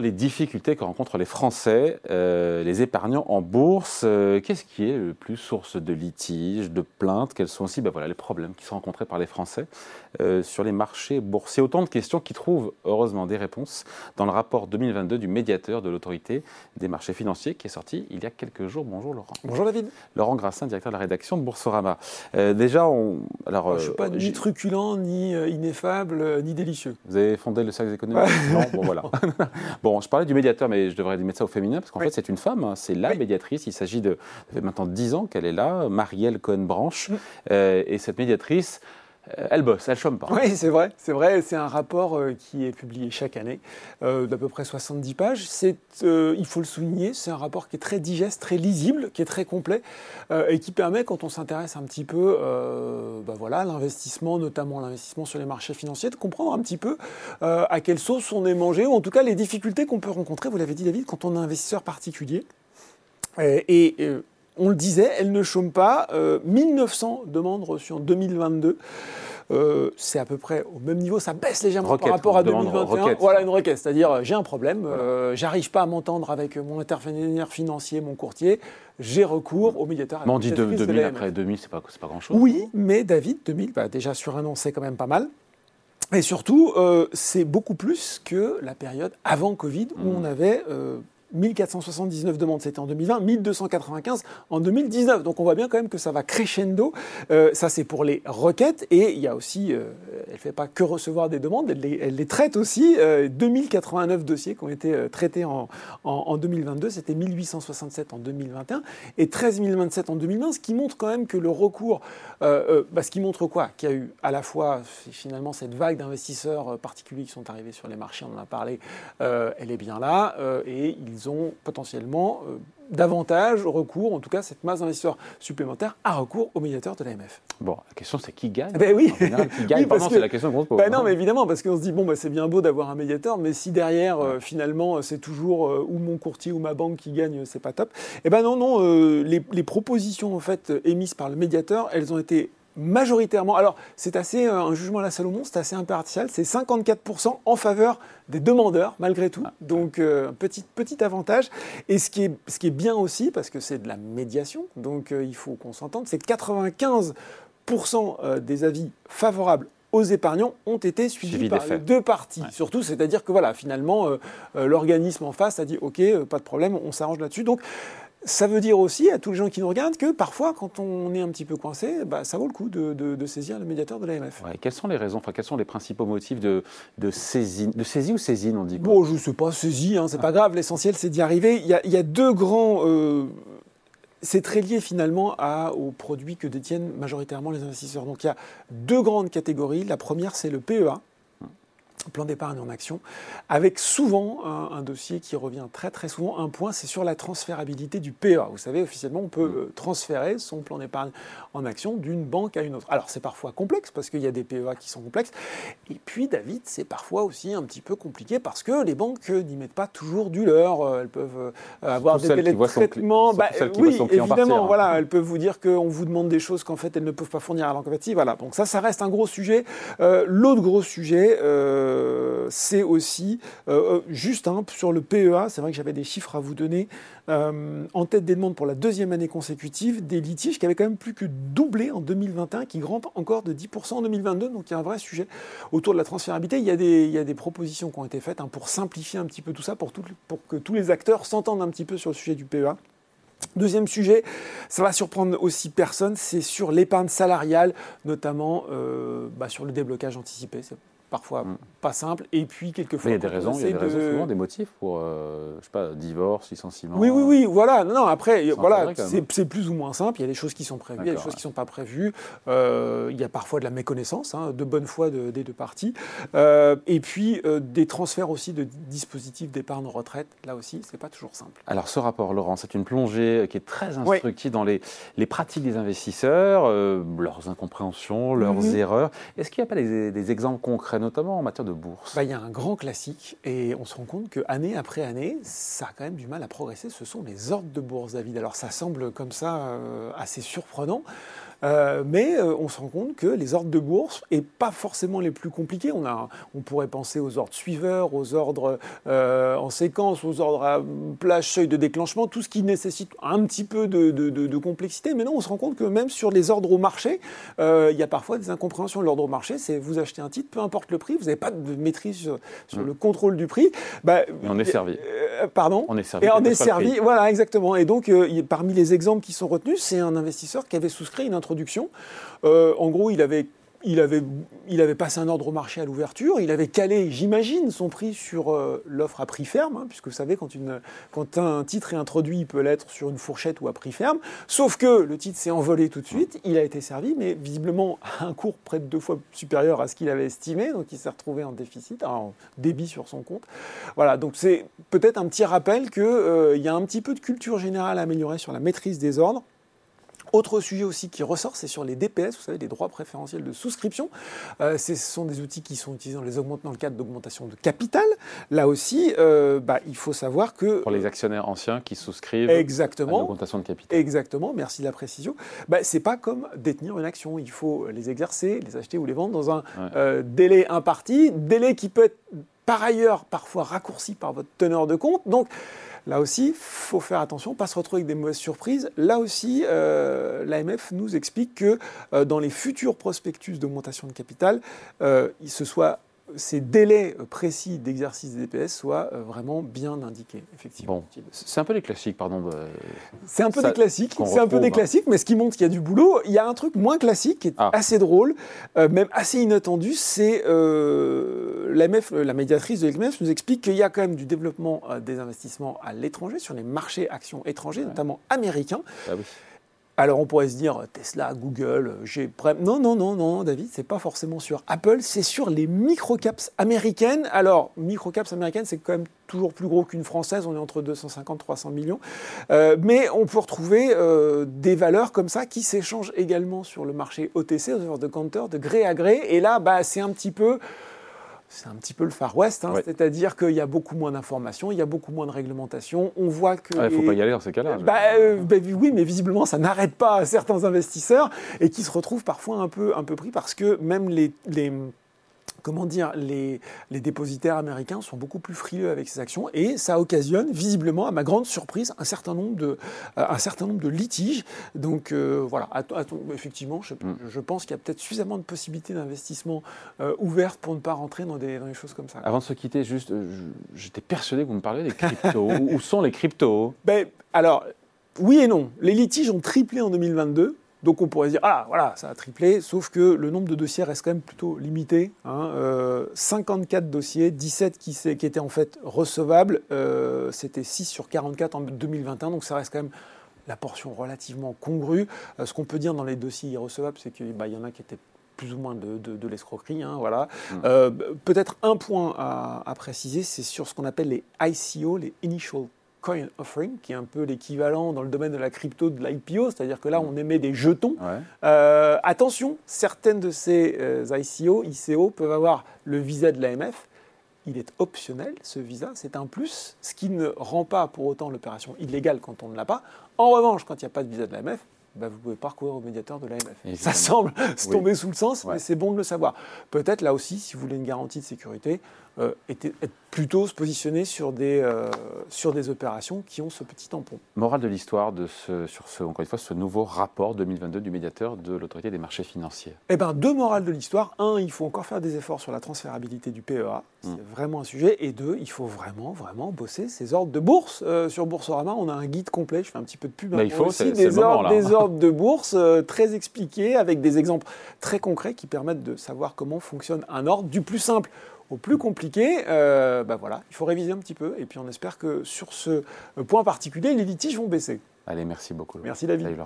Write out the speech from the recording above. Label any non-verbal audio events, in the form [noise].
les difficultés que rencontrent les Français, euh, les épargnants en bourse. Euh, qu'est-ce qui est le plus source de litiges, de plaintes? Quels sont aussi ben voilà, les problèmes qui sont rencontrés par les Français euh, sur les marchés boursiers? Autant de questions qui trouvent heureusement des réponses dans le rapport 2022 du médiateur de l'autorité des marchés financiers qui est sorti il y a quelques jours. Bonjour Laurent. Bonjour David. Laurent Grassin, directeur de la rédaction de Boursorama. déjà, on, alors, je ne suis pas ni truculent, ni ineffable, ni délicieux. Vous avez fondé le cercle économique Non, bon voilà. [laughs] bon, je parlais du médiateur, mais je devrais mettre ça au féminin, parce qu'en fait, c'est une femme, hein. c'est la médiatrice. Il s'agit de. Ça fait maintenant 10 ans qu'elle est là, Marielle Cohen-Branche. Mm. Euh, et cette médiatrice, elle bosse, elle chôme pas. Oui, c'est vrai, c'est vrai. C'est un rapport euh, qui est publié chaque année, euh, d'à peu près 70 pages. Il faut le souligner, c'est un rapport qui est très digeste, très lisible, qui est très complet et qui permet, quand on s'intéresse un petit peu, bah voilà, l'investissement, notamment l'investissement sur les marchés financiers, de comprendre un petit peu à quelle sauce on est mangé, ou en tout cas les difficultés qu'on peut rencontrer. Vous l'avez dit, David, quand on est investisseur particulier. et on le disait, elle ne chôme pas. 1900 euh, demandes reçues en 2022. Euh, c'est à peu près au même niveau, ça baisse légèrement par rapport à 2021. Voilà une requête, c'est-à-dire euh, j'ai un problème, j'arrive pas à m'entendre avec mon intervenir financier, mon courtier, j'ai recours au médiateur. Mais on dit 2000 après 2000, c'est pas, pas grand-chose. Oui, mais David, 2000, bah, déjà sur un an, c'est quand même pas mal. Et surtout, c'est beaucoup plus que la période avant Covid où hmm. on avait 1479 demandes, c'était en 2020, 1295 en 2019. Donc on voit bien quand même que ça va crescendo. Euh, ça, c'est pour les requêtes. Et il y a aussi, euh, elle ne fait pas que recevoir des demandes, elle les, traite aussi. 2089 euh, dossiers qui ont été traités en, en, 2022, c'était 1867 en 2021 et 13 027 en 2020, ce qui montre quand même que le recours, bah, ce qui montre quoi? Qu'il y a eu à la fois finalement cette vague d'investisseurs particuliers qui sont arrivés sur les marchés, on en a parlé, elle est bien là, et ils ils ont potentiellement euh, davantage recours, en tout cas cette masse d'investisseurs supplémentaires, à recours au médiateur de l'AMF. Bon, la question c'est qui gagne ben oui. qui [laughs] gagne c'est la question qu'on se pose. Ben non, mais évidemment, parce qu'on se dit, bon, bah, c'est bien beau d'avoir un médiateur, mais si derrière, euh, finalement, c'est toujours euh, ou mon courtier ou ma banque qui gagne, c'est pas top. Eh ben non, non, les, les, propositions en fait émises par le médiateur, elles ont été majoritairement, alors c'est assez, euh, un jugement à la Salomon, c'est assez impartial, c'est 54% en faveur des demandeurs, malgré tout. Ah. Donc, euh, petit, petit avantage. Et ce qui, est, ce qui est bien aussi, parce que c'est de la médiation, donc euh, il faut qu'on s'entende, c'est que 95% des avis favorables aux épargnants ont été suivis par les deux parties. Surtout, c'est-à-dire que voilà, finalement, l'organisme en face a dit OK, pas de problème, on s'arrange là-dessus. Donc, ça veut dire aussi à tous les gens qui nous regardent que parfois, quand on est un petit peu coincé, bah, ça vaut le coup de, saisir le médiateur de l'AMF. quelles sont les raisons, enfin, quels sont les principaux motifs de, de, saisie, de saisie ou saisine, on dit Bon, je ne sais pas, saisie, hein, c'est pas grave, l'essentiel c'est d'y arriver. Il y, a, deux grands. Euh, c'est très lié finalement à, aux produits que détiennent majoritairement les investisseurs. Donc il y a deux grandes catégories. La première, c'est le PEA, plan d'épargne en action, avec souvent un, dossier qui revient très très souvent. Un point, c'est sur la transférabilité du PEA. Vous savez, officiellement, on peut mm. euh, transférer son plan d'épargne en action d'une banque à une autre. Alors c'est parfois complexe parce qu'il y a des PEA qui sont complexes. Et puis, David, c'est parfois aussi un petit peu compliqué parce que les banques n'y mettent pas toujours du leur. Euh, elles peuvent euh, avoir des délais de traitement. Bah, oui, évidemment. Hein. Voilà, elles peuvent vous dire qu'on vous demande des choses qu'en fait elles ne peuvent pas fournir à l'enquête. Voilà. Donc ça, ça reste un gros sujet. L'autre gros sujet. Euh, c'est aussi, euh, euh, juste hein, sur le PEA, c'est vrai que j'avais des chiffres à vous donner, en tête des demandes pour la deuxième année consécutive, des litiges qui avaient quand même plus que doublé en 2021, qui grimpent encore de 10% en 2022, donc il y a un vrai sujet autour de la transférabilité. Il y a des, il y a des propositions qui ont été faites hein, pour simplifier un petit peu tout ça, pour, pour que tous les acteurs s'entendent un petit peu sur le sujet du PEA. Deuxième sujet, ça va surprendre aussi personne, c'est sur l'épargne salariale, notamment bah, sur le déblocage anticipé parfois mm. pas simple, et puis quelquefois... il y a des raisons, il y a des raisons souvent, des motifs pour, euh, je sais pas, divorce, licenciement... Oui, oui, oui, voilà, non, non après, voilà, c'est plus ou moins simple, il y a des choses qui sont prévues, il y a des choses qui ne sont pas prévues, euh, il y a parfois de la méconnaissance, hein, de bonne foi des deux parties, euh, et puis des transferts aussi de dispositifs d'épargne retraite, là aussi, c'est pas toujours simple. Alors ce rapport, Laurent, c'est une plongée qui est très instructive dans les, les, pratiques des investisseurs, leurs incompréhensions, leurs mhm. erreurs. Est-ce qu'il n'y a pas des, des exemples concrets notamment en matière de bourse bah, Il y a un grand classique et on se rend compte qu'année après année, ça a quand même du mal à progresser. Ce sont les ordres de bourse, David. Alors ça semble comme ça euh, assez surprenant. Mais on se rend compte que les ordres de bourse, et pas forcément les plus compliqués, on, a, on pourrait penser aux ordres suiveurs, aux ordres en séquence, aux ordres à plage, seuil de déclenchement, tout ce qui nécessite un petit peu de, de, complexité. Mais non, on se rend compte que même sur les ordres au marché, il y a parfois des incompréhensions. L'ordre au marché, c'est vous achetez un titre, peu importe le prix, vous n'avez pas de maîtrise sur, mm. le contrôle du prix. Bah, on est servi. pardon On est servi. Et on est servi, voilà, exactement. Et donc, parmi les exemples qui sont retenus, c'est un investisseur qui avait souscrit une introduction. En gros, il avait passé un ordre au marché à l'ouverture, il avait calé, j'imagine, son prix sur euh, l'offre à prix ferme, hein, puisque vous savez, quand, un titre est introduit, il peut l'être sur une fourchette ou à prix ferme, sauf que le titre s'est envolé tout de suite, il a été servi, mais visiblement à un cours près de deux fois supérieur à ce qu'il avait estimé, donc il s'est retrouvé en déficit, en débit sur son compte. Voilà, donc c'est peut-être un petit rappel qu'il euh, y a un petit peu de culture générale à améliorer sur la maîtrise des ordres. Autre sujet aussi qui ressort, c'est sur les DPS, vous savez, les droits préférentiels de souscription. Euh, ce sont des outils qui sont utilisés dans, les dans le cadre d'augmentation de capital. Là aussi, euh, bah, il faut savoir que... Pour les actionnaires anciens qui souscrivent exactement, à l'augmentation de capital. Exactement, merci de la précision. Bah, Ce n'est pas comme détenir une action. Il faut les exercer, les acheter ou les vendre dans un euh, délai imparti, délai qui peut être par ailleurs parfois raccourci par votre teneur de compte. Donc, Là aussi, il faut faire attention, pas se retrouver avec des mauvaises surprises. Là aussi, euh, l'AMF nous explique que euh, dans les futurs prospectus d'augmentation de capital, euh, il se soit ces délais précis d'exercice des DPS soient euh, vraiment bien indiqués, effectivement. c'est un peu des classiques, pardon. C'est un peu des classiques, c'est un peu des classiques, mais ce qui montre qu'il y a du boulot. Il y a un truc moins classique qui est ah. assez drôle, euh, même assez inattendu, c'est euh, l'AMF, la médiatrice de l'AMF nous explique qu'il y a quand même du développement des investissements à l'étranger, sur les marchés actions étrangers, notamment américains. Ah oui. Alors on pourrait se dire Tesla, Google, j'ai non non non non David, c'est pas forcément sur Apple, c'est sur les microcaps américaines. Alors microcaps américaines, c'est quand même toujours plus gros qu'une française, on est entre 250 300 millions. Euh, mais on peut retrouver euh, des valeurs comme ça qui s'échangent également sur le marché OTC, de counter, de gré à gré. Et là, bah, c'est un petit peu c'est un petit peu le Far West, hein, c'est-à-dire qu'il y a beaucoup moins d'informations, il y a beaucoup moins de réglementation. On voit que. Il ne faut pas y aller dans ces cas-là. Bah, euh, bah, oui, mais visiblement, ça n'arrête pas certains investisseurs et qui se retrouvent parfois un peu, un peu pris parce que même les, les comment dire, les, les, dépositaires américains sont beaucoup plus frileux avec ces actions et ça occasionne visiblement, à ma grande surprise, un certain nombre de, euh, un certain nombre de litiges. Donc euh, voilà, effectivement, je, mm. je pense qu'il y a peut-être suffisamment de possibilités d'investissement euh, ouvertes pour ne pas rentrer dans des, dans des, choses comme ça. Avant de se quitter, juste, j'étais persuadé que vous me parliez des cryptos. Où sont les cryptos? Ben, Alors, oui et non. Les litiges ont triplé en 2022. Donc on pourrait dire, ah voilà, ça a triplé, sauf que le nombre de dossiers reste quand même plutôt limité. 54 hein. euh, dossiers, 17 qui, qui, étaient en fait recevables, euh, c'était 6 sur 44 en 2021, donc ça reste quand même la portion relativement congrue. Euh, ce qu'on peut dire dans les dossiers irrecevables, c'est qu'il bah, y en a qui étaient plus ou moins de, l'escroquerie. Hein, voilà. Mmh. Peut-être un point à, à préciser, c'est sur ce qu'on appelle les ICO, les Initial coin offering, qui est un peu l'équivalent dans le domaine de la crypto de l'IPO, c'est-à-dire que là, on émet des jetons. Euh, attention, certaines de ces euh, ICO, ICO peuvent avoir le visa de l'AMF. Il est optionnel, ce visa, c'est un plus, ce qui ne rend pas pour autant l'opération illégale quand on ne l'a pas. En revanche, quand il n'y a pas de visa de l'AMF, bah, vous pouvez parcourir au médiateur de l'AMF. Ça semble [laughs] se tomber sous le sens, mais c'est bon de le savoir. Peut-être là aussi, si vous voulez une garantie de sécurité, euh, être plutôt se positionner sur des, euh, sur des opérations qui ont ce petit tampon. Morale de l'histoire de ce, sur ce, encore une fois, ce nouveau rapport 2022 du médiateur de l'autorité des marchés financiers Eh bien, deux morales de l'histoire. Un, il faut encore faire des efforts sur la transférabilité du PEA. C'est hmm. vraiment un sujet. Et deux, il faut vraiment, vraiment bosser ces ordres de bourse. Euh, sur Boursorama, on a un guide complet. Je fais un petit peu de pub. Mais il faut, aussi, des, ordres, des de bourse très expliqués avec des exemples très concrets qui permettent de savoir comment fonctionne un ordre du plus simple au plus compliqué, euh, bah voilà, il faut réviser un petit peu. Et puis on espère que sur ce point particulier, les litiges vont baisser. Allez, merci beaucoup. Merci David.